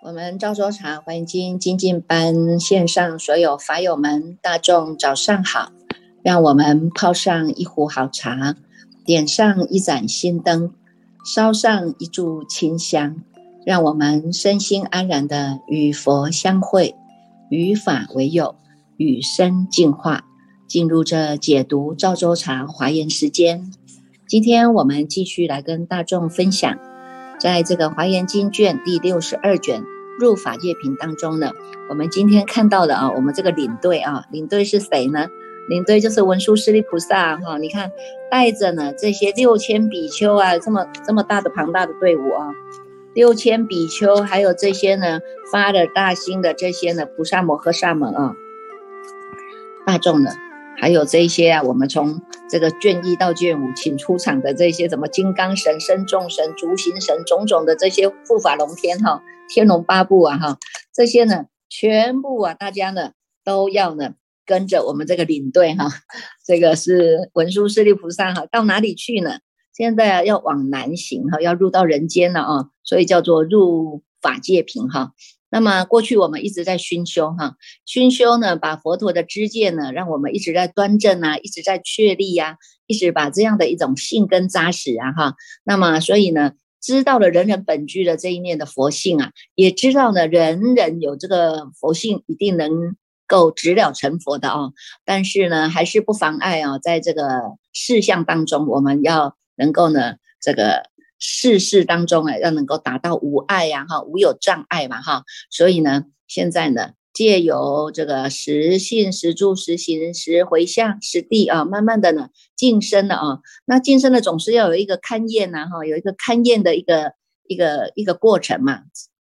我们赵州茶欢迎经精进班线上所有法友们，大众早上好！让我们泡上一壶好茶，点上一盏心灯，烧上一炷清香，让我们身心安然的与佛相会，与法为友，与生进化，进入这解读赵州茶华严时间。今天我们继续来跟大众分享，在这个华严经卷第六十二卷。入法界品当中呢，我们今天看到的啊，我们这个领队啊，领队是谁呢？领队就是文殊师利菩萨哈，你看带着呢这些六千比丘啊，这么这么大的庞大的队伍啊，六千比丘，还有这些呢发了大心的这些呢菩萨摩诃萨们啊，大众呢，还有这些啊，我们从这个卷一到卷五请出场的这些什么金刚神、身众神、足行神种种的这些护法龙天哈。天龙八部啊，哈，这些呢，全部啊，大家呢都要呢跟着我们这个领队哈，这个是文殊师利菩萨哈，到哪里去呢？现在啊要往南行哈，要入到人间了啊，所以叫做入法界品哈。那么过去我们一直在熏修哈，熏修呢，把佛陀的知见呢，让我们一直在端正啊，一直在确立呀，一直把这样的一种性根扎实啊哈。那么所以呢。知道了人人本具的这一念的佛性啊，也知道呢人人有这个佛性，一定能够直了成佛的啊。但是呢，还是不妨碍啊，在这个事项当中，我们要能够呢，这个事事当中啊，要能够达到无碍呀，哈，无有障碍嘛，哈。所以呢，现在呢。借由这个实信、实住、实行、实回向、实地啊，慢慢的呢晋升了啊。那晋升呢总是要有一个勘验呐，哈，有一个勘验的一个一个一个过程嘛。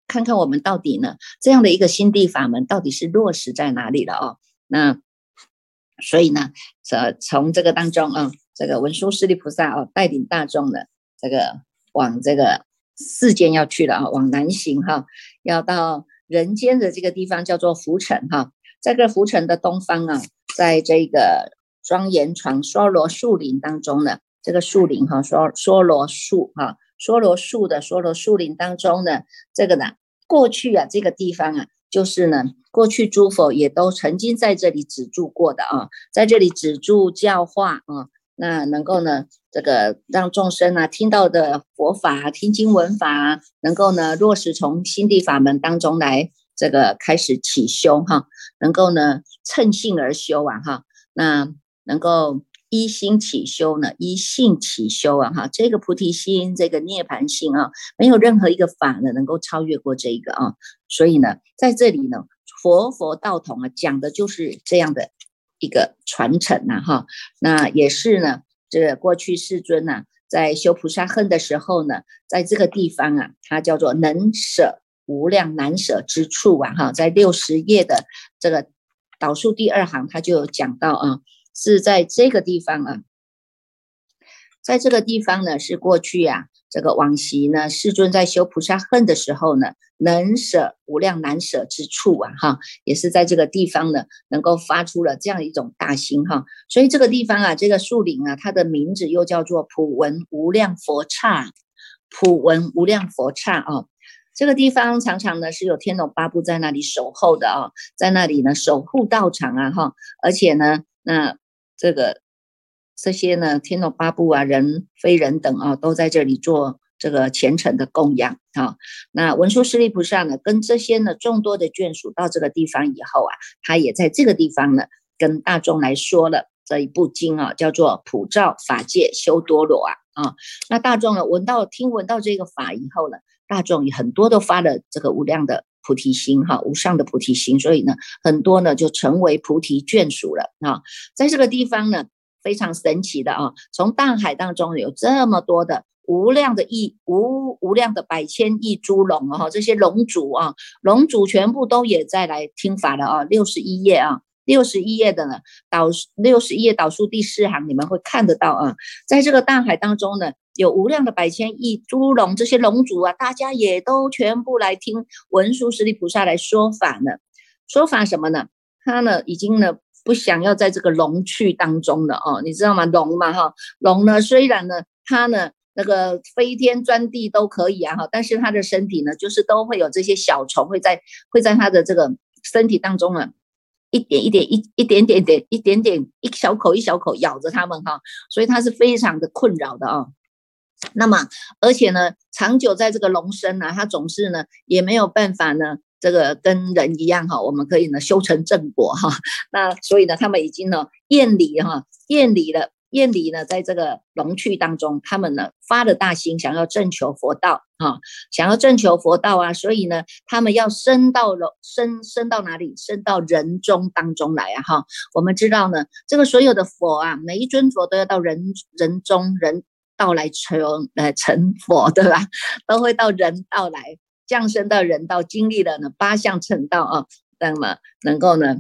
看看我们到底呢这样的一个心地法门到底是落实在哪里了哦。那所以呢，这从这个当中啊，这个文殊师利菩萨哦带领大众的这个往这个世间要去了啊，往南行哈，要到。人间的这个地方叫做浮尘哈，在这浮尘的东方啊，在这个庄严床梭罗树林当中呢，这个树林哈，梭梭罗树哈，梭罗树的梭罗树林当中呢，这个呢，过去啊，这个地方啊，就是呢，过去诸佛也都曾经在这里止住过的啊，在这里止住教化啊。那能够呢，这个让众生啊听到的佛法、听经闻法，能够呢落实从心地法门当中来这个开始起修哈，能够呢趁性而修啊哈，那能够依心起修呢，依性起修啊哈，这个菩提心、这个涅槃心啊，没有任何一个法呢能够超越过这一个啊，所以呢，在这里呢，佛佛道同啊，讲的就是这样的。一个传承呐，哈，那也是呢。这个过去世尊呐，在修菩萨恨的时候呢，在这个地方啊，它叫做能舍无量难舍之处啊，哈，在六十页的这个导数第二行，他就有讲到啊，是在这个地方啊，在这个地方呢，是过去呀。这个往昔呢，世尊在修菩萨恨的时候呢，能舍无量难舍之处啊，哈，也是在这个地方呢，能够发出了这样一种大心哈。所以这个地方啊，这个树林啊，它的名字又叫做普文无量佛刹，普文无量佛刹啊。这个地方常常呢是有天龙八部在那里守候的啊，在那里呢守护道场啊，哈，而且呢，那这个。这些呢，天龙八部啊，人非人等啊，都在这里做这个虔诚的供养啊。那文殊师利菩萨呢，跟这些呢众多的眷属到这个地方以后啊，他也在这个地方呢，跟大众来说了这一部经啊，叫做《普照法界修多罗》啊啊。那大众呢，闻到听闻到这个法以后呢，大众也很多都发了这个无量的菩提心哈，无上的菩提心，所以呢，很多呢就成为菩提眷属了啊。在这个地方呢。非常神奇的啊！从大海当中有这么多的无量的亿无无量的百千亿猪龙啊！这些龙族啊，龙族全部都也在来听法了啊！六十一页啊，六十一页的呢导六十一页导数第四行，你们会看得到啊！在这个大海当中呢，有无量的百千亿猪龙，这些龙族啊，大家也都全部来听文殊师利菩萨来说法呢。说法什么呢？他呢已经呢不想要在这个龙去当中了哦，你知道吗？龙嘛哈，龙呢虽然呢它呢那个飞天钻地都可以啊哈，但是它的身体呢就是都会有这些小虫会在会在它的这个身体当中啊。一点一点一一点点点一点点一小口一小口咬着它们哈，所以它是非常的困扰的啊。那么而且呢，长久在这个龙身呢，它总是呢也没有办法呢，这个跟人一样哈，我们可以呢修成正果哈。那所以呢，他们已经呢厌离哈厌离了。厌离呢，在这个龙趣当中，他们呢发了大心，想要正求佛道啊，想要正求佛道啊，所以呢，他们要升到了升升到哪里？升到人中当中来啊！哈，我们知道呢，这个所有的佛啊，每一尊佛都要到人人中人道来成呃成佛，对吧？都会到人道来降生到人道，经历了呢八项成道啊，那么能够呢。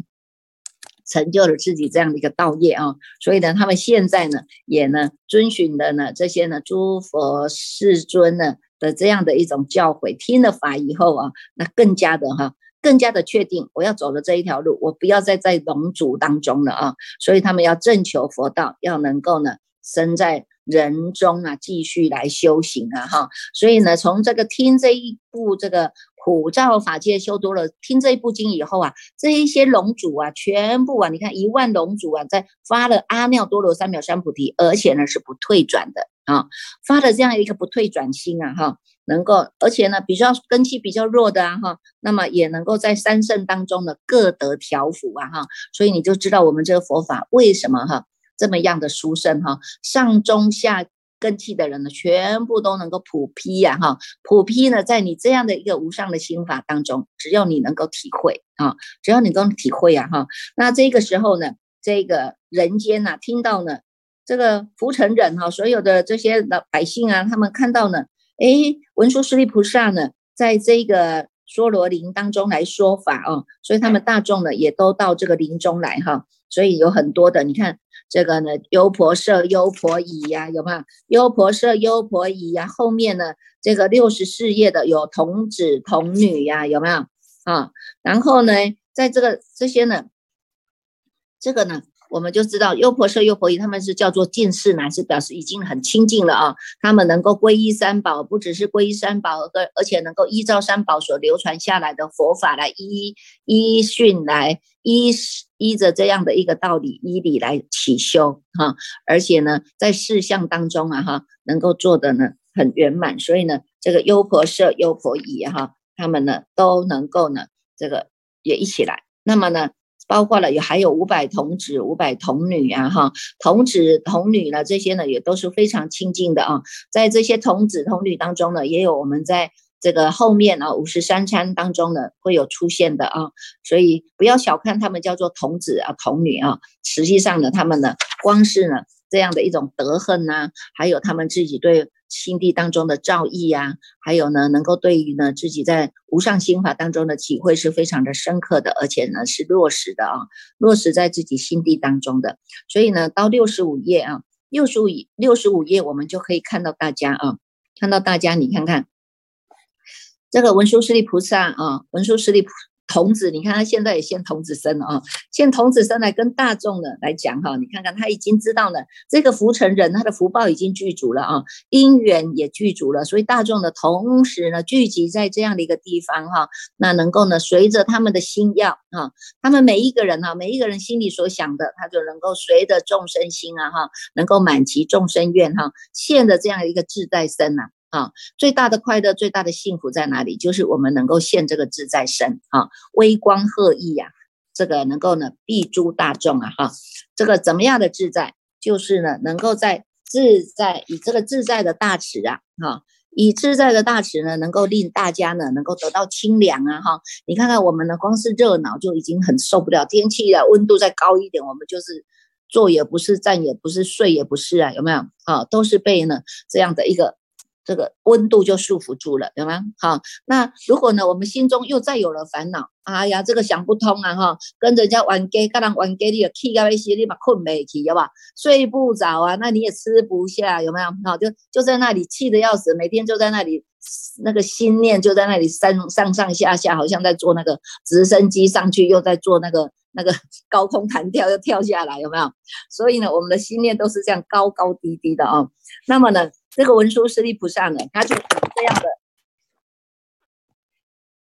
成就了自己这样的一个道业啊，所以呢，他们现在呢，也呢遵循的呢这些呢诸佛世尊呢的这样的一种教诲，听了法以后啊，那更加的哈，更加的确定我要走的这一条路，我不要再在龙族当中了啊，所以他们要正求佛道，要能够呢生在人中啊，继续来修行啊哈，所以呢，从这个听这一部这个。普照法界修多了，听这一部经以后啊，这一些龙主啊，全部啊，你看一万龙主啊，在发了阿耨多罗三藐三菩提，而且呢是不退转的啊，发了这样一个不退转心啊，哈，能够，而且呢比较根气比较弱的啊，哈，那么也能够在三圣当中呢各得调伏啊，哈，所以你就知道我们这个佛法为什么哈这么样的书生哈，上中下。根器的人呢，全部都能够普批呀，哈，普批呢，在你这样的一个无上的心法当中，只要你能够体会啊，只要你能够体会呀，哈，那这个时候呢，这个人间呐，听到呢，这个浮尘人哈，所有的这些老百姓啊，他们看到呢，哎，文殊师利菩萨呢，在这个娑罗林当中来说法哦，所以他们大众呢，也都到这个林中来哈，所以有很多的，你看。这个呢，优婆塞、优婆夷呀，有没有？优婆塞、优婆夷呀，后面呢，这个六十四页的有童子、童女呀，有没有？啊，然后呢，在这个这些呢，这个呢。我们就知道优婆塞、优婆夷，他们是叫做近世男，是表示已经很亲近了啊。他们能够皈依三宝，不只是皈依三宝，而而且能够依照三宝所流传下来的佛法来依依训来依依着这样的一个道理依理来起修哈。而且呢，在事项当中啊哈，能够做的呢很圆满。所以呢，这个优婆塞、优婆夷哈，他们呢都能够呢这个也一起来。那么呢？包括了有还有五百童子、五百童女啊，哈，童子童女呢，这些呢也都是非常亲近的啊。在这些童子童女当中呢，也有我们在这个后面啊五十三餐当中呢会有出现的啊。所以不要小看他们叫做童子啊童女啊，实际上呢，他们呢光是呢这样的一种德恨呐，还有他们自己对。心地当中的造诣呀，还有呢，能够对于呢自己在无上心法当中的体会是非常的深刻的，而且呢是落实的啊，落实在自己心地当中的。所以呢，到六十五页啊，六十五六十五页，我们就可以看到大家啊，看到大家，你看看这个文殊师利菩萨啊，文殊师利菩。童子，你看他现在也现童子身了啊，现童子身来跟大众的来讲哈，你看看他已经知道了这个福成人他的福报已经具足了啊，因缘也具足了，所以大众的同时呢聚集在这样的一个地方哈，那能够呢随着他们的心要啊，他们每一个人哈，每一个人心里所想的，他就能够随着众生心啊哈，能够满其众生愿哈，现的这样一个自在身呐。啊最大的快乐、最大的幸福在哪里？就是我们能够现这个自在身啊，微光赫意呀，这个能够呢庇诸大众啊，哈，这个怎么样的自在？就是呢，能够在自在以这个自在的大慈啊，哈，以自在的大慈呢，能够令大家呢能够得到清凉啊，哈，你看看我们呢，光是热闹就已经很受不了，天气啊温度再高一点，我们就是坐也不是，站也不是，睡也不是啊，有没有？啊，都是被呢这样的一个。这个温度就束缚住了，有吗？好，那如果呢，我们心中又再有了烦恼，哎呀，这个想不通啊，哈，跟人家玩 gay，跟人玩 gay，你气到一些，你把困没起，有吧？睡不着啊，那你也吃不下，有没有？好，就就在那里气得要死，每天就在那里，那个心念就在那里上上上下下，好像在坐那个直升机上去，又在做那个那个高空弹跳，又跳下来，有没有？所以呢，我们的心念都是这样高高低低的啊。那么呢？这个文殊师利菩萨呢，他就以这样的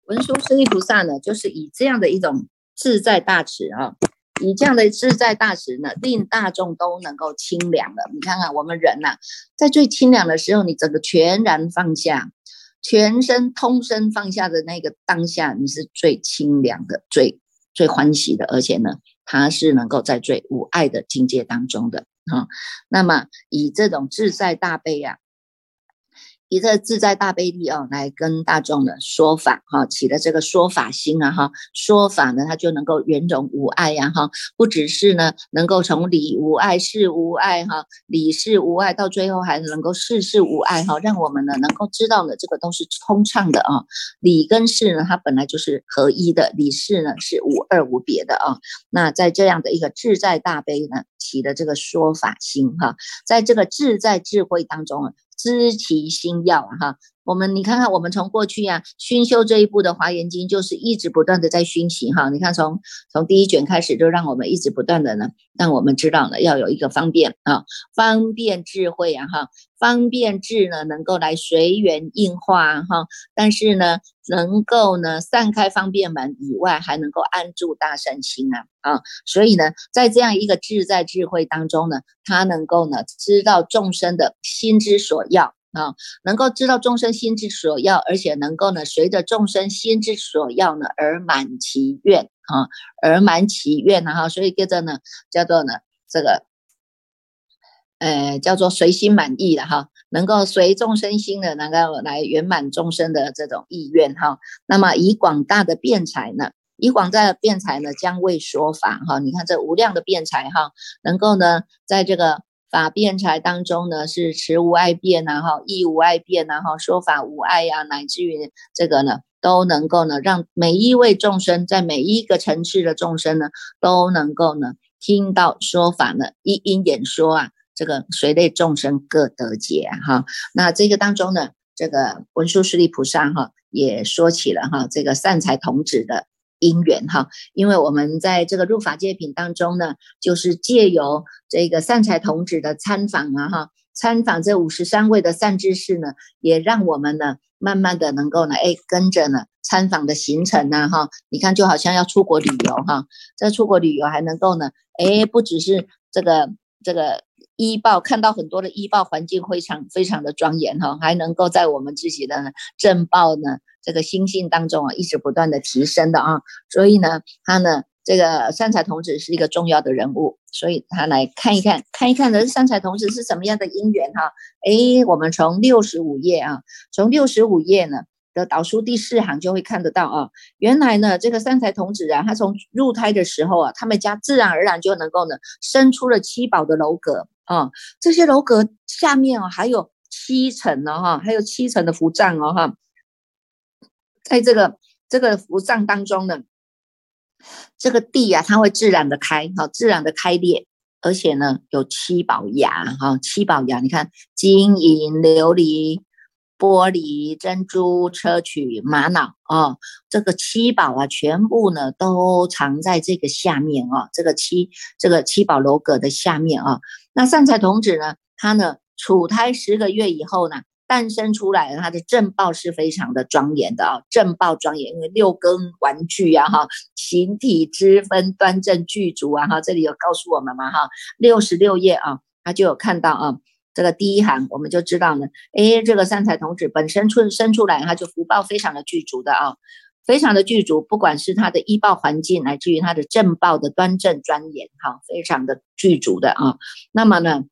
文殊师利菩萨呢，就是以这样的一种自在大慈啊，以这样的自在大慈呢，令大众都能够清凉了。你看看我们人呐，在最清凉的时候，你整个全然放下，全身通身放下的那个当下，你是最清凉的，最最欢喜的，而且呢，它是能够在最无爱的境界当中的啊。那么以这种自在大悲呀。以这自在大悲力哦，来跟大众的说法哈，起了这个说法心啊哈，说法呢，它就能够圆融无碍呀哈，不只是呢能够从理无碍事无碍哈，理事无碍，到最后还能够事事无碍哈，让我们呢能够知道呢这个都是通畅的啊，理跟事呢它本来就是合一的，理事呢是无二无别的啊，那在这样的一个自在大悲呢起的这个说法心哈，在这个自在智慧当中啊。知其心要哈，我们你看看，我们从过去啊熏修这一步的华严经，就是一直不断的在熏习哈。你看从从第一卷开始，就让我们一直不断的呢，让我们知道呢要有一个方便啊，方便智慧啊哈，方便智呢能够来随缘应化哈，但是呢能够呢散开方便门以外，还能够安住大善心啊啊，所以呢在这样一个自在智慧当中呢，他能够呢知道众生的心之所。要啊，能够知道众生心之所要，而且能够呢，随着众生心之所要呢，而满其愿啊，而满其愿呢哈，所以叫做呢，叫做呢，这个，呃，叫做随心满意的哈，能够随众生心的，能够来圆满众生的这种意愿哈。那么以广大的辩才呢，以广大的辩才呢，将为说法哈。你看这无量的辩才哈，能够呢，在这个。法辩才当中呢，是持无碍辩呐，哈，义无碍辩呐，哈，说法无碍呀，乃至于这个呢，都能够呢，让每一位众生在每一个层次的众生呢，都能够呢，听到说法呢，一因演说啊，这个随类众生各得解哈。那这个当中呢，这个文殊师利菩萨哈，也说起了哈，这个善财童子的。因缘哈，因为我们在这个入法界品当中呢，就是借由这个善财童子的参访啊哈，参访这五十三位的善知识呢，也让我们呢慢慢的能够呢，哎跟着呢参访的行程呐哈，你看就好像要出国旅游哈，这出国旅游还能够呢，哎不只是这个这个。医报看到很多的医报环境非常非常的庄严哈，还能够在我们自己的正报呢这个心性当中啊，一直不断的提升的啊，所以呢，他呢这个三彩童子是一个重要的人物，所以他来看一看看一看的三彩童子是什么样的因缘哈，诶，我们从六十五页啊，从六十五页呢。的导书第四行就会看得到啊，原来呢，这个三才童子啊，他从入胎的时候啊，他们家自然而然就能够呢，生出了七宝的楼阁啊，这些楼阁下面啊，还有七层呢哈，还有七层的福藏哦哈，在这个这个福藏当中呢，这个地啊，它会自然的开，好，自然的开裂，而且呢，有七宝牙哈，七宝牙，你看金银琉璃。玻璃、珍珠、砗磲、玛瑙哦，这个七宝啊，全部呢都藏在这个下面啊，这个七这个七宝楼阁的下面啊。那善财童子呢，他呢处胎十个月以后呢，诞生出来，他的正报是非常的庄严的啊，正报庄严，因为六根玩具啊哈，形体之分端正具足啊哈，这里有告诉我们嘛哈，六十六页啊，他就有看到啊。这个第一行我们就知道呢，哎，这个三彩童子本身出生出来，他就福报非常的具足的啊，非常的具足，不管是他的医报环境，乃至于他的正报的端正庄严，哈，非常的具足的啊。那么呢，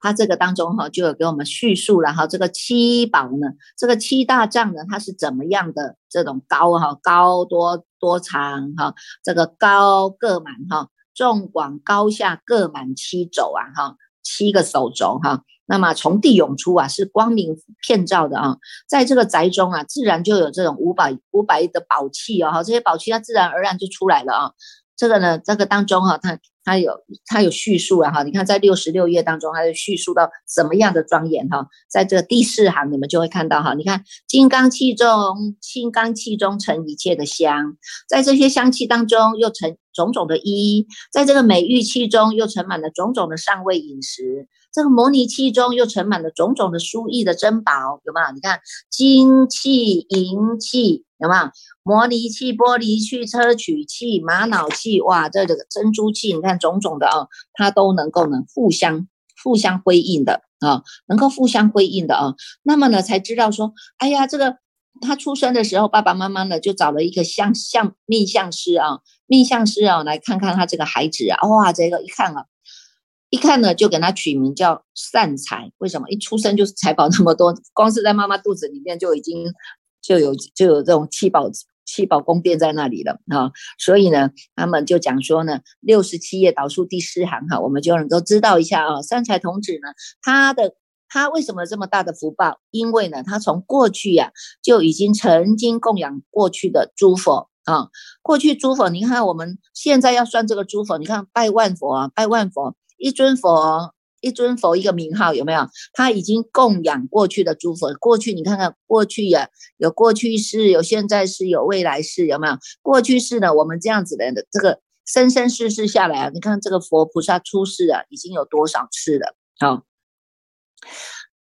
他这个当中哈，就有给我们叙述了哈，这个七宝呢，这个七大藏呢，它是怎么样的这种高哈，高多多长哈，这个高各满哈，纵广高下各满七肘啊哈。七个手肘哈，那么从地涌出啊，是光明遍照的啊，在这个宅中啊，自然就有这种五百五百亿的宝气哦，哈，这些宝气它自然而然就出来了啊。这个呢，这个当中哈，它它有它有叙述啊哈，你看在六十六页当中，它就叙述到什么样的庄严哈，在这第四行你们就会看到哈，你看金刚气中，金刚气中成一切的香，在这些香气当中又成种种的衣，在这个美玉气中又盛满了种种的上位饮食。这个摩尼气中又盛满了种种的殊异的珍宝，有没有？你看金气、银气，有没有？摩尼气、玻璃器、车曲器、玛瑙器，哇，这这个珍珠器，你看种种的啊，它都能够呢互相互相辉映的啊，能够互相辉映的啊。那么呢，才知道说，哎呀，这个他出生的时候，爸爸妈妈呢就找了一个相相命相师啊，命相师啊，来看看他这个孩子啊，哇，这个一看啊。一看呢，就给他取名叫善财。为什么？一出生就是财宝那么多，光是在妈妈肚子里面就已经就有就有这种七宝七宝宫殿在那里了啊！所以呢，他们就讲说呢，六十七页导数第四行哈，我们就能够知道一下啊，三财童子呢，他的他为什么这么大的福报？因为呢，他从过去呀就已经曾经供养过去的诸佛啊，过去诸佛，你看我们现在要算这个诸佛，你看拜万佛啊，拜万佛。一尊佛，一尊佛，一个名号有没有？他已经供养过去的诸佛。过去你看看，过去呀，有过去世，有现在世，有未来世，有没有？过去世呢？我们这样子的这个生生世世下来啊，你看这个佛菩萨出世啊，已经有多少次了？好。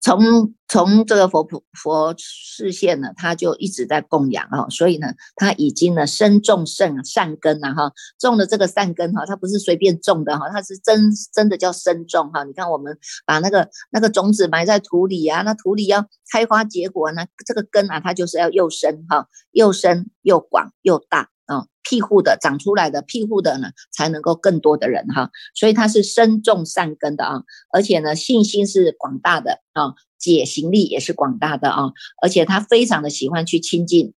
从从这个佛普佛视线呢，他就一直在供养啊，所以呢，他已经呢深种善善根了哈，种了这个善根哈，他不是随便种的哈，他是真真的叫深种哈。你看我们把那个那个种子埋在土里啊，那土里要开花结果呢，这个根啊，它就是要又深哈，又深又广又大。啊，庇护的长出来的庇护的呢，才能够更多的人哈，所以他是深种善根的啊，而且呢，信心是广大的啊，解行力也是广大的啊，而且他非常的喜欢去亲近。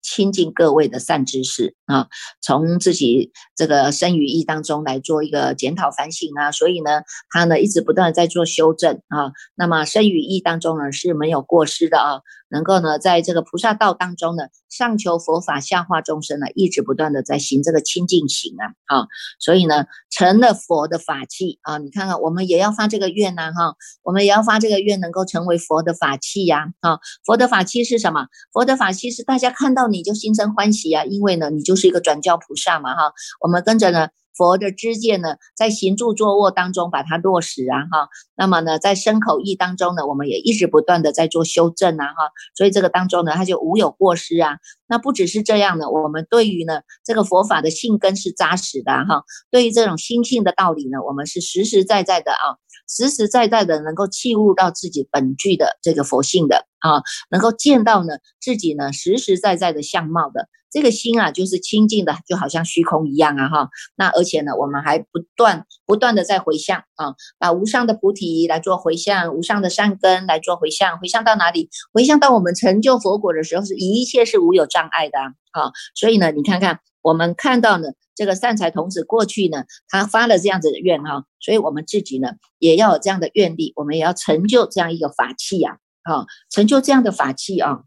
亲近各位的善知识啊，从自己这个生与意当中来做一个检讨反省啊，所以呢，他呢一直不断在做修正啊。那么生与意当中呢是没有过失的啊，能够呢在这个菩萨道当中呢，上求佛法，下化众生呢，一直不断的在行这个清净行啊啊，所以呢成了佛的法器啊。你看看我们也要发这个愿呐哈，我们也要发这个愿，能够成为佛的法器呀啊。佛的法器是什么？佛的法器是大家看到。你就心生欢喜啊，因为呢，你就是一个转教菩萨嘛，哈，我们跟着呢。佛的知见呢，在行住坐卧当中把它落实啊哈，那么呢，在身口意当中呢，我们也一直不断的在做修正啊哈，所以这个当中呢，它就无有过失啊。那不只是这样的，我们对于呢这个佛法的性根是扎实的哈，对于这种心性的道理呢，我们是实实在在的啊，实实在在的能够契悟到自己本具的这个佛性的啊，能够见到呢自己呢实实在在的相貌的。这个心啊，就是清净的，就好像虚空一样啊，哈。那而且呢，我们还不断不断的在回向啊，把无上的菩提来做回向，无上的善根来做回向，回向到哪里？回向到我们成就佛果的时候，是一切是无有障碍的啊。所以呢，你看看我们看到呢，这个善财童子过去呢，他发了这样子的愿哈，所以我们自己呢，也要有这样的愿力，我们也要成就这样一个法器呀，啊，成就这样的法器啊。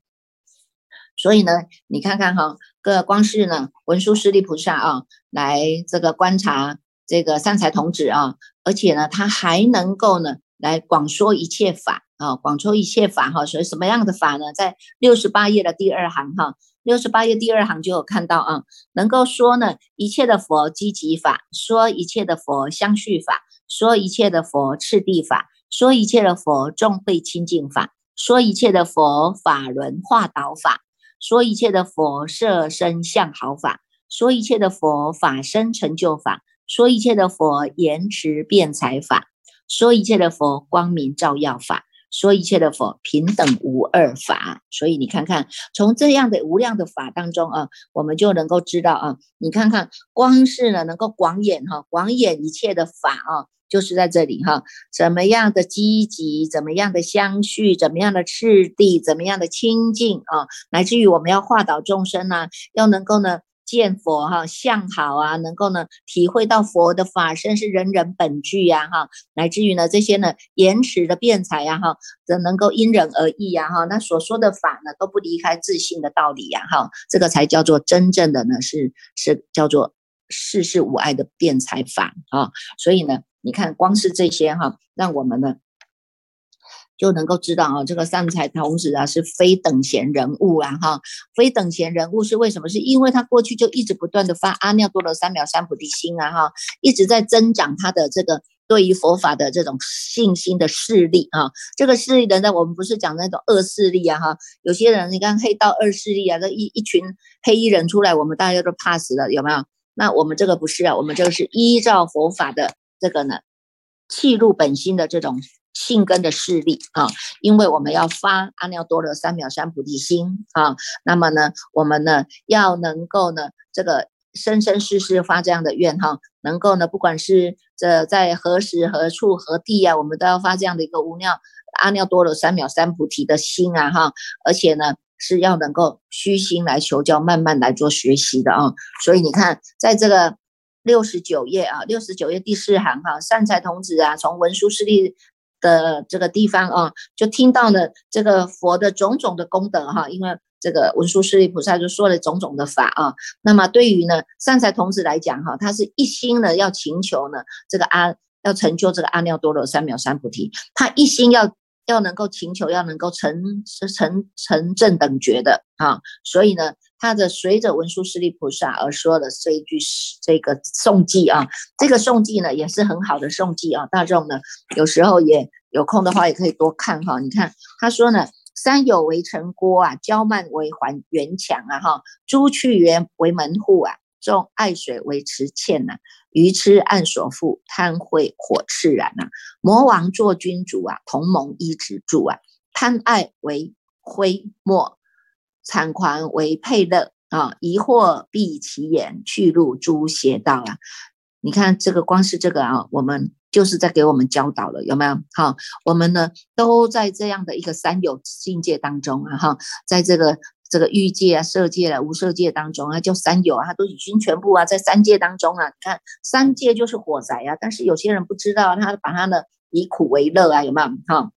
所以呢，你看看哈。个光是呢，文殊师利菩萨啊，来这个观察这个三才童子啊，而且呢，他还能够呢，来广说一切法啊，广说一切法哈。所以什么样的法呢？在六十八页的第二行哈，六十八页第二行就有看到啊，能够说呢一切的佛积极法，说一切的佛相续法，说一切的佛次第法，说一切的佛众会清净法，说一切的佛法轮化导法。说一切的佛色身相好法，说一切的佛法身成就法，说一切的佛言辞辩才法，说一切的佛光明照耀法，说一切的佛平等无二法。所以你看看，从这样的无量的法当中啊，我们就能够知道啊，你看看，光是呢能够广演哈，广演一切的法啊。就是在这里哈，怎么样的积极，怎么样的相续，怎么样的次第，怎么样的清净啊，乃至于我们要化导众生呢，要能够呢见佛哈相好啊，能够呢体会到佛的法身是人人本具呀哈，乃至于呢这些呢言辞的辩才呀哈，则能够因人而异呀哈，那所说的法呢都不离开自信的道理呀哈，这个才叫做真正的呢是是叫做世事无碍的辩才法啊，所以呢你看光是这些哈，让我们呢。就能够知道啊，这个善财童子啊是非等闲人物啊，哈，非等闲人物是为什么？是因为他过去就一直不断的发阿耨多罗三藐三菩提心啊，哈，一直在增长他的这个对于佛法的这种信心的势力啊。这个势力的呢，我们不是讲那种恶势力啊，哈，有些人你看黑道二势力啊，这一一群黑衣人出来，我们大家都怕死了，有没有？那我们这个不是啊，我们这个是依照佛法的这个呢，契入本心的这种。性根的势力啊，因为我们要发阿耨多罗三藐三菩提心啊，那么呢，我们呢要能够呢，这个生生世世发这样的愿哈，能够呢，不管是这在何时何处何地啊，我们都要发这样的一个无量阿耨多罗三藐三菩提的心啊哈，而且呢是要能够虚心来求教，慢慢来做学习的啊，所以你看，在这个六十九页啊，六十九页第四行哈，善财童子啊，从文殊师利。的这个地方啊，就听到了这个佛的种种的功德哈，因为这个文殊师利菩萨就说了种种的法啊。那么对于呢善财童子来讲哈，他是一心的要请求呢这个阿要成就这个阿耨多罗三藐三菩提，他一心要要能够请求要能够成成成正等觉的啊，所以呢。他的随着文殊师利菩萨而说的这一句这个颂记啊，这个颂记呢也是很好的颂记啊。大众呢有时候也有空的话也可以多看哈。你看他说呢，山有为城郭啊，郊漫为环园墙啊哈，朱去园为门户啊，众爱水为池堑呐，鱼痴岸所覆，贪会火炽燃呐。魔王做君主啊，同盟一直住啊，贪爱为灰墨。产狂为配乐啊，疑惑闭其眼，去入诸邪道啊！你看这个，光是这个啊，我们就是在给我们教导了，有没有？好，我们呢都在这样的一个三有境界当中啊，哈，在这个这个欲界啊、色界啊、无色界当中啊，叫三有啊，都已经全部啊，在三界当中啊，你看三界就是火灾啊，但是有些人不知道，他把他呢以苦为乐啊，有没有？哈，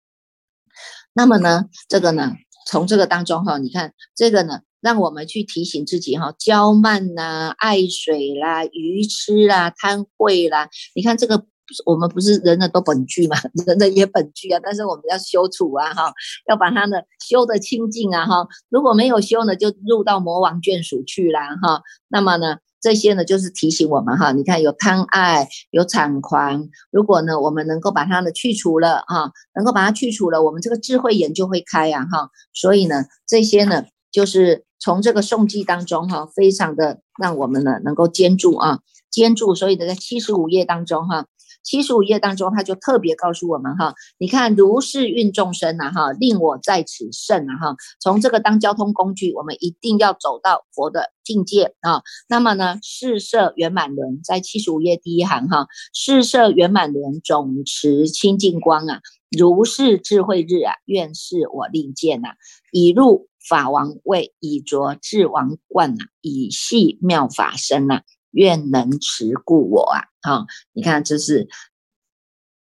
那么呢，这个呢？从这个当中哈，你看这个呢，让我们去提醒自己哈，娇慢呐、爱水啦、愚痴啦、贪慧啦。你看这个，我们不是人人都本具嘛，人人也本具啊，但是我们要修除啊哈，要把它呢修得清净啊哈。如果没有修呢，就入到魔王眷属去啦哈。那么呢？这些呢，就是提醒我们哈，你看有贪爱，有产狂，如果呢，我们能够把它呢去除了啊，能够把它去除了，我们这个智慧眼就会开呀哈。所以呢，这些呢，就是从这个诵记当中哈，非常的让我们呢能够坚住啊，坚住。所以呢，在七十五页当中哈。七十五页当中，他就特别告诉我们哈，你看如是运众生呐哈，令我在此胜啊哈。从这个当交通工具，我们一定要走到佛的境界啊。那么呢，四摄圆满轮在七十五页第一行哈，四摄圆满轮总持清净光啊，如是智慧日啊，愿是我令见呐，已入法王位，已着智王冠呐，以系妙法身呐。愿能持故我啊，哈，你看这是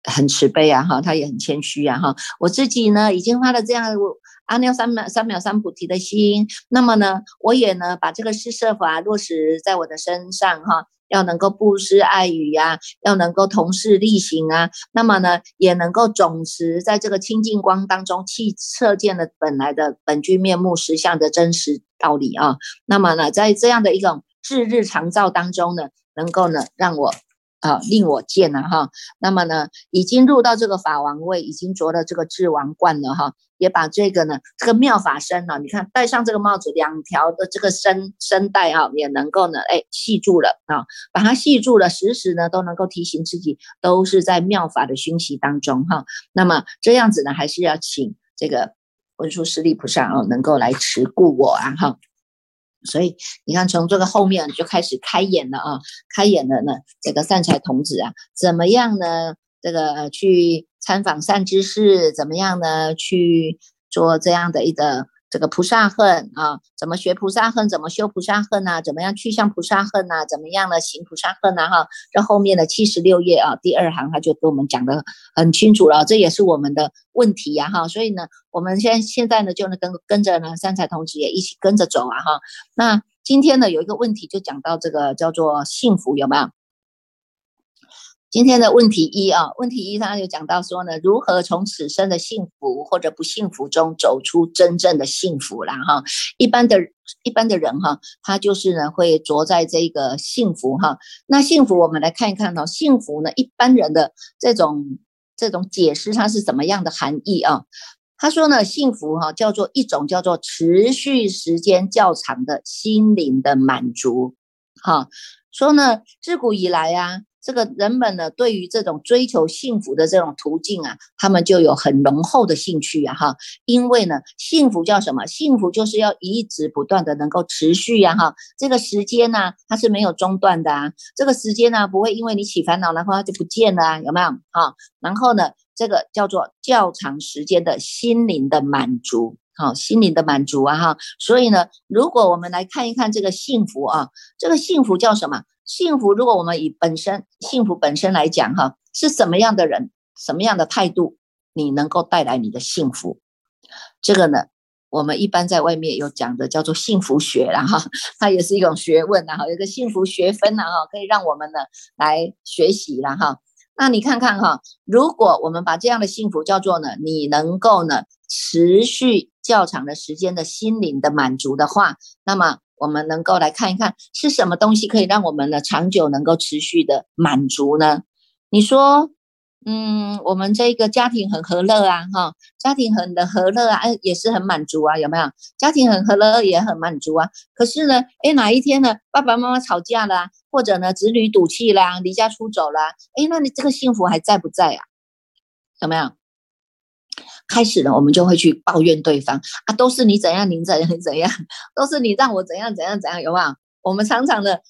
很慈悲啊，哈，他也很谦虚啊，哈，我自己呢已经发了这样阿耨三藐三藐三菩提的心，那么呢，我也呢把这个施设法落实在我的身上，哈，要能够布施爱语呀，要能够同事力行啊，那么呢也能够总持在这个清净光当中去测见了本来的本具面目实相的真实道理啊，那么呢在这样的一种。日日常照当中呢，能够呢让我啊令我见了哈，那么呢已经入到这个法王位，已经着了这个智王冠了哈，也把这个呢这个妙法身呢，你看戴上这个帽子，两条的这个身身带啊，也能够呢哎系住了啊，把它系住了，时时呢都能够提醒自己，都是在妙法的熏习当中哈。那么这样子呢，还是要请这个文殊师利菩萨啊，能够来持故我啊哈。所以你看，从这个后面就开始开眼了啊，开眼了呢。这个善财童子啊，怎么样呢？这个去参访善知识，怎么样呢？去做这样的一个这个菩萨恨啊，怎么学菩萨恨？怎么修菩萨恨啊？怎么样去向菩萨恨啊？怎么样呢行菩萨恨啊？哈，这后面的七十六页啊，第二行他就跟我们讲的很清楚了，这也是我们的问题呀哈。所以呢，我们现现在呢就能跟跟着呢三彩同学也一起跟着走啊哈。那今天呢有一个问题就讲到这个叫做幸福有没有？今天的问题一啊，问题一他就讲到说呢，如何从此生的幸福或者不幸福中走出真正的幸福啦哈。一般的一般的人哈，他就是呢会着在这个幸福哈。那幸福我们来看一看哦，幸福呢一般人的这种这种解释它是怎么样的含义啊？他说呢，幸福哈叫做一种叫做持续时间较长的心灵的满足哈。说呢，自古以来呀。这个人们呢，对于这种追求幸福的这种途径啊，他们就有很浓厚的兴趣啊，哈，因为呢，幸福叫什么？幸福就是要一直不断的能够持续呀，哈，这个时间呢，它是没有中断的啊，这个时间呢，不会因为你起烦恼然后它就不见了啊，有没有？哈，然后呢，这个叫做较长时间的心灵的满足，好，心灵的满足啊，哈，所以呢，如果我们来看一看这个幸福啊，这个幸福叫什么？幸福，如果我们以本身幸福本身来讲，哈，是什么样的人，什么样的态度，你能够带来你的幸福？这个呢，我们一般在外面有讲的叫做幸福学然哈，它也是一种学问然哈，有个幸福学分呐哈，可以让我们呢来学习了哈。那你看看哈，如果我们把这样的幸福叫做呢，你能够呢持续较长的时间的心灵的满足的话，那么。我们能够来看一看是什么东西可以让我们呢长久能够持续的满足呢？你说，嗯，我们这个家庭很和乐啊，哈，家庭很的和乐啊，也是很满足啊，有没有？家庭很和乐也很满足啊。可是呢，哎，哪一天呢，爸爸妈妈吵架了，或者呢，子女赌气啦，离家出走了，哎，那你这个幸福还在不在啊？有没有？开始了，我们就会去抱怨对方啊，都是你怎样，你怎样，你怎样，都是你让我怎样怎样怎样，有没有？我们常常的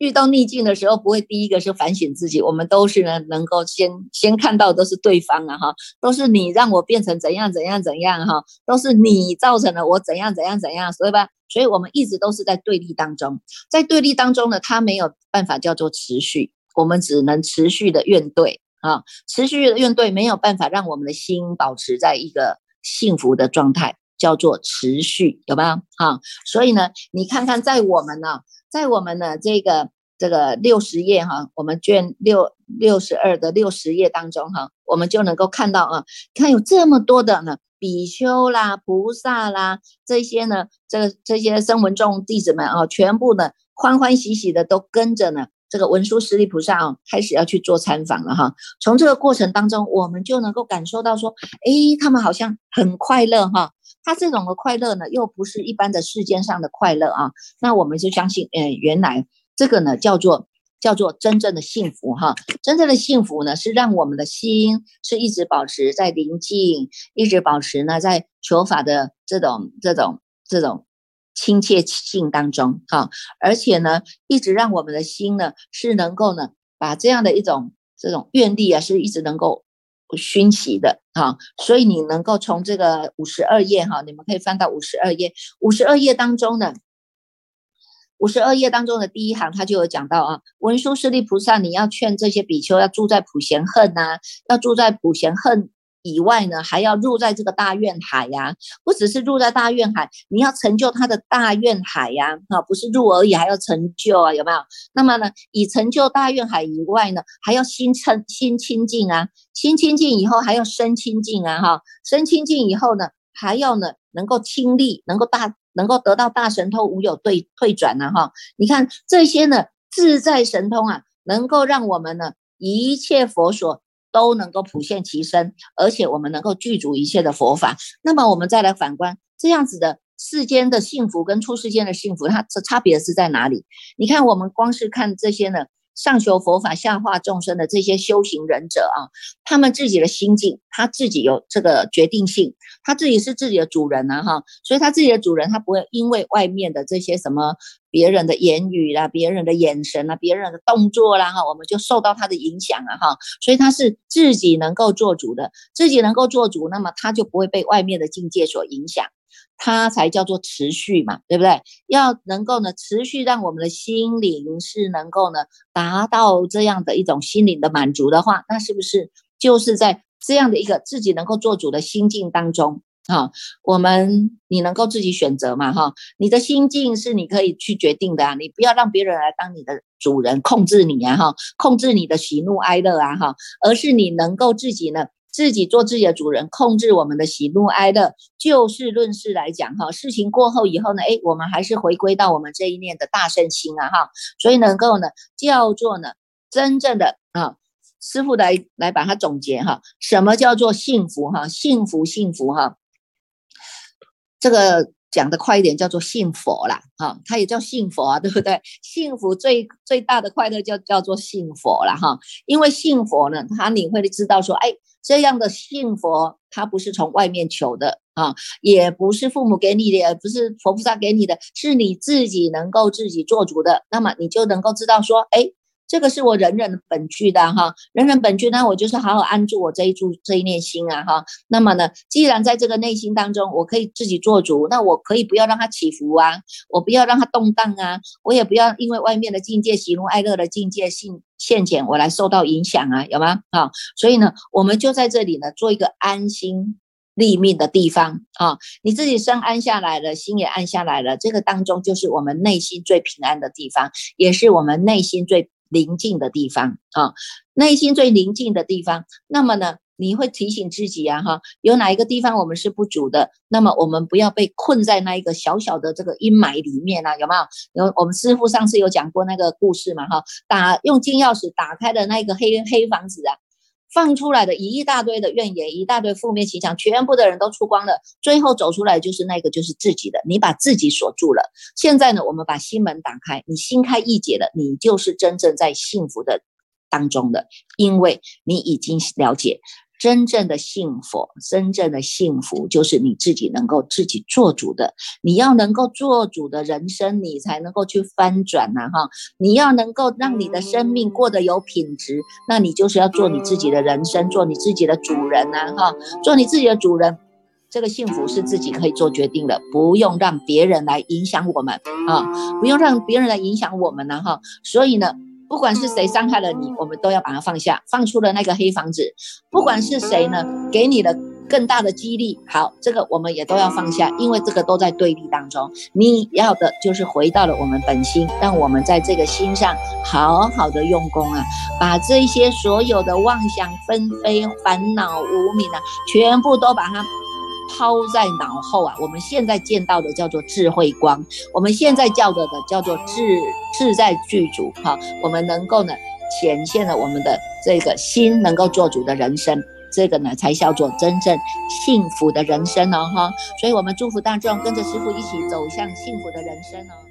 遇到逆境的时候，不会第一个是反省自己，我们都是呢能够先先看到都是对方啊哈，都是你让我变成怎样怎样怎样哈，都是你造成了我怎样怎样怎样，所以吧，所以我们一直都是在对立当中，在对立当中呢，他没有办法叫做持续，我们只能持续的怨怼。啊，持续的怨对没有办法让我们的心保持在一个幸福的状态，叫做持续，有没有？哈，所以呢，你看看在我们呢，在我们的这个这个六十页哈，我们卷六六十二的六十页当中哈，我们就能够看到啊，看有这么多的呢，比丘啦、菩萨啦这些呢，这个这些声闻众弟子们啊，全部呢欢欢喜喜的都跟着呢。这个文殊师利菩萨啊，开始要去做参访了哈。从这个过程当中，我们就能够感受到说，哎，他们好像很快乐哈。他这种的快乐呢，又不是一般的世间上的快乐啊。那我们就相信，哎，原来这个呢，叫做叫做真正的幸福哈。真正的幸福呢，是让我们的心是一直保持在宁静，一直保持呢在求法的这种这种这种。亲切性当中，哈，而且呢，一直让我们的心呢是能够呢，把这样的一种这种愿力啊，是一直能够熏习的，哈，所以你能够从这个五十二页哈，你们可以翻到五十二页，五十二页当中的，五十二页当中的第一行，他就有讲到啊，文殊师利菩萨，你要劝这些比丘要住在普贤恨呐，要住在普贤恨。以外呢，还要入在这个大愿海呀，不只是入在大愿海，你要成就他的大愿海呀，啊，不是入而已，还要成就啊，有没有？那么呢，以成就大愿海以外呢，还要心称心清净啊，心清净以后还要身清净啊，哈，身清净以后呢，还要呢能够清力，能够大，能够得到大神通，无有对退转呢，哈，你看这些呢，自在神通啊，能够让我们呢一切佛所。都能够普现其身，而且我们能够具足一切的佛法。那么我们再来反观这样子的世间的幸福跟出世间的幸福，它这差别是在哪里？你看，我们光是看这些呢。上求佛法，下化众生的这些修行人者啊，他们自己的心境，他自己有这个决定性，他自己是自己的主人呐哈，所以他自己的主人，他不会因为外面的这些什么别人的言语啦、别人的眼神啦、别人的动作啦哈，我们就受到他的影响啊哈，所以他是自己能够做主的，自己能够做主，那么他就不会被外面的境界所影响。它才叫做持续嘛，对不对？要能够呢持续让我们的心灵是能够呢达到这样的一种心灵的满足的话，那是不是就是在这样的一个自己能够做主的心境当中？哈，我们你能够自己选择嘛？哈，你的心境是你可以去决定的啊，你不要让别人来当你的主人，控制你啊，哈，控制你的喜怒哀乐啊，哈，而是你能够自己呢，自己做自己的主人，控制我们的喜怒哀乐。就事论事来讲，哈，事情过后以后呢，哎，我们还是回归到我们这一念的大圣心啊，哈，所以能够呢，叫做呢，真正的啊。师傅来来把它总结哈，什么叫做幸福哈？幸福幸福哈。这个讲的快一点，叫做信佛啦，哈，它也叫信佛啊，对不对？幸福最最大的快乐叫叫做信佛了哈，因为信佛呢，他你会知道说，哎，这样的信佛，它不是从外面求的啊，也不是父母给你的，也不是佛菩萨给你的，是你自己能够自己做主的，那么你就能够知道说，哎。这个是我人人本具的哈，人人本具，那我就是好好安住我这一柱这一念心啊哈。那么呢，既然在这个内心当中，我可以自己做主，那我可以不要让它起伏啊，我不要让它动荡啊，我也不要因为外面的境界喜怒哀乐的境界性现前，我来受到影响啊，有吗？啊，所以呢，我们就在这里呢，做一个安心立命的地方啊，你自己身安下来了，心也安下来了，这个当中就是我们内心最平安的地方，也是我们内心最。宁静的地方啊，内心最宁静的地方。那么呢，你会提醒自己啊，哈，有哪一个地方我们是不足的？那么我们不要被困在那一个小小的这个阴霾里面啊，有没有？有我们师傅上次有讲过那个故事嘛，哈，打用金钥匙打开的那个黑黑房子啊。放出来的一大堆的怨言，一大堆负面形象，全部的人都出光了，最后走出来就是那个，就是自己的。你把自己锁住了。现在呢，我们把心门打开，你心开意解了，你就是真正在幸福的当中的，因为你已经了解。真正的幸福，真正的幸福就是你自己能够自己做主的。你要能够做主的人生，你才能够去翻转呐哈。你要能够让你的生命过得有品质，那你就是要做你自己的人生，做你自己的主人呐哈。做你自己的主人，这个幸福是自己可以做决定的，不用让别人来影响我们啊，不用让别人来影响我们呢哈。所以呢。不管是谁伤害了你，我们都要把它放下，放出了那个黑房子。不管是谁呢，给你的更大的激励，好，这个我们也都要放下，因为这个都在对立当中。你要的就是回到了我们本心，让我们在这个心上好好的用功啊，把这些所有的妄想纷飞、烦恼无明啊，全部都把它。抛在脑后啊！我们现在见到的叫做智慧光，我们现在叫的的叫做智智在具足哈。我们能够呢显现了我们的这个心能够做主的人生，这个呢才叫做真正幸福的人生哦哈。所以，我们祝福大众跟着师傅一起走向幸福的人生哦。